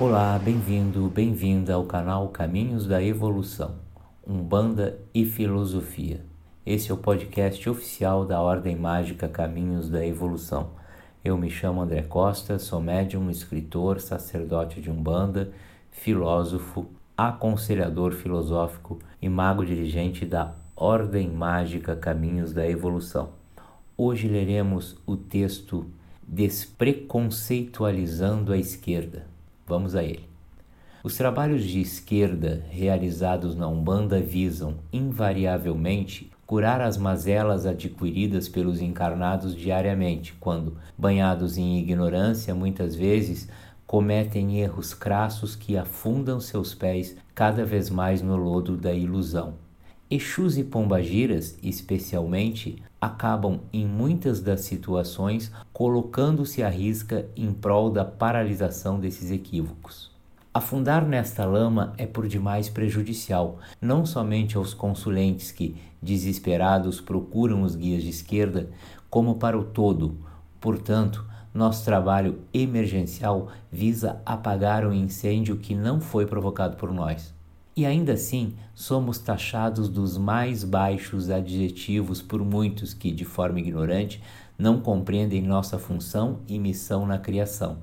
Olá, bem-vindo, bem-vinda ao canal Caminhos da Evolução, Umbanda e Filosofia. Esse é o podcast oficial da Ordem Mágica Caminhos da Evolução. Eu me chamo André Costa, sou médium, escritor, sacerdote de Umbanda, filósofo, aconselhador filosófico e mago dirigente da Ordem Mágica Caminhos da Evolução. Hoje leremos o texto Despreconceitualizando a Esquerda Vamos a ele. Os trabalhos de esquerda realizados na Umbanda visam, invariavelmente, curar as mazelas adquiridas pelos encarnados diariamente, quando, banhados em ignorância, muitas vezes cometem erros crassos que afundam seus pés cada vez mais no lodo da ilusão. Exus e pombagiras, especialmente, acabam em muitas das situações colocando-se à risca em prol da paralisação desses equívocos. Afundar nesta lama é por demais prejudicial, não somente aos consulentes que, desesperados, procuram os guias de esquerda, como para o todo. Portanto, nosso trabalho emergencial visa apagar o incêndio que não foi provocado por nós. E ainda assim, somos taxados dos mais baixos adjetivos por muitos que, de forma ignorante, não compreendem nossa função e missão na criação.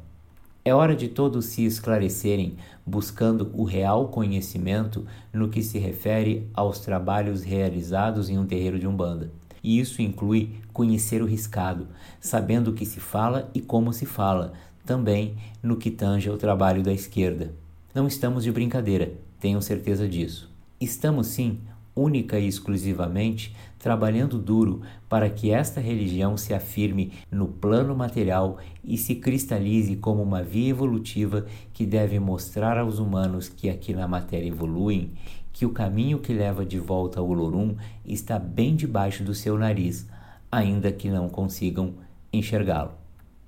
É hora de todos se esclarecerem, buscando o real conhecimento no que se refere aos trabalhos realizados em um terreiro de Umbanda. E isso inclui conhecer o riscado, sabendo o que se fala e como se fala, também no que tange ao trabalho da esquerda. Não estamos de brincadeira, tenham certeza disso. Estamos sim, única e exclusivamente, trabalhando duro para que esta religião se afirme no plano material e se cristalize como uma via evolutiva que deve mostrar aos humanos que aqui na matéria evoluem, que o caminho que leva de volta ao Olorum está bem debaixo do seu nariz, ainda que não consigam enxergá-lo.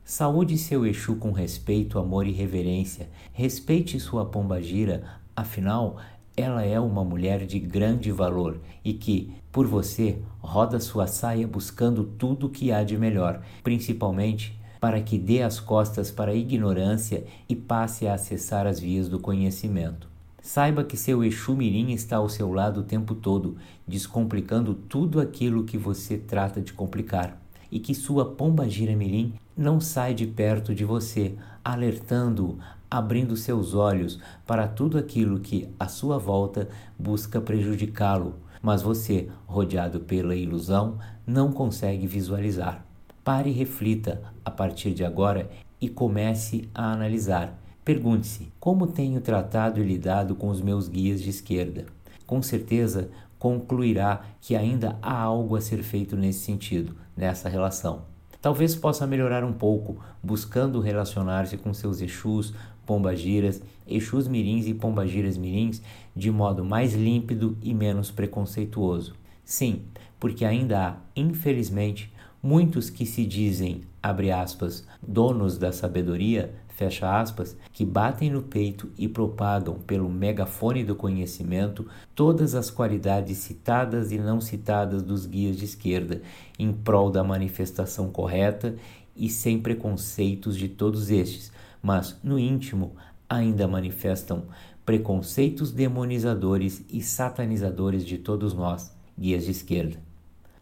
Saúde seu Exu com respeito, amor e reverência. Respeite sua pombagira, afinal, ela é uma mulher de grande valor e que, por você, roda sua saia buscando tudo o que há de melhor, principalmente para que dê as costas para a ignorância e passe a acessar as vias do conhecimento. Saiba que seu Exu Mirim está ao seu lado o tempo todo, descomplicando tudo aquilo que você trata de complicar e que sua pomba gira mirim não sai de perto de você, alertando-o, abrindo seus olhos para tudo aquilo que à sua volta busca prejudicá-lo, mas você, rodeado pela ilusão, não consegue visualizar. Pare e reflita a partir de agora e comece a analisar. Pergunte-se: como tenho tratado e lidado com os meus guias de esquerda? Com certeza concluirá que ainda há algo a ser feito nesse sentido, nessa relação. Talvez possa melhorar um pouco, buscando relacionar-se com seus Exus, Pombagiras, Exus Mirins e Pombagiras Mirins de modo mais límpido e menos preconceituoso. Sim, porque ainda há, infelizmente, muitos que se dizem, abre aspas, donos da sabedoria, fecha aspas, que batem no peito e propagam pelo megafone do conhecimento todas as qualidades citadas e não citadas dos guias de esquerda em prol da manifestação correta e sem preconceitos de todos estes, mas no íntimo ainda manifestam preconceitos demonizadores e satanizadores de todos nós, guias de esquerda.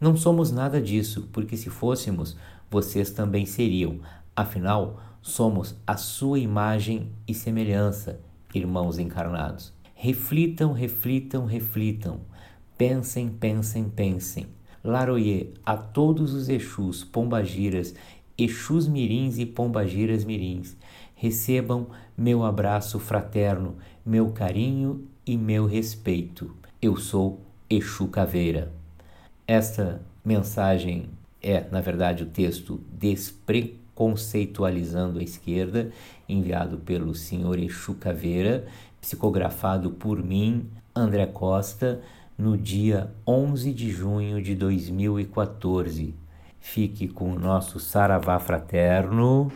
Não somos nada disso, porque se fôssemos, vocês também seriam. Afinal, Somos a sua imagem e semelhança, irmãos encarnados. Reflitam, reflitam, reflitam. Pensem, pensem, pensem. Laroye a todos os Exus, Pombagiras, Exus Mirins e Pombagiras Mirins. Recebam meu abraço fraterno, meu carinho e meu respeito. Eu sou Exu Caveira. Esta mensagem é, na verdade, o texto Despre Conceitualizando a Esquerda, enviado pelo senhor Exu Caveira, psicografado por mim, André Costa, no dia 11 de junho de 2014. Fique com o nosso Saravá Fraterno.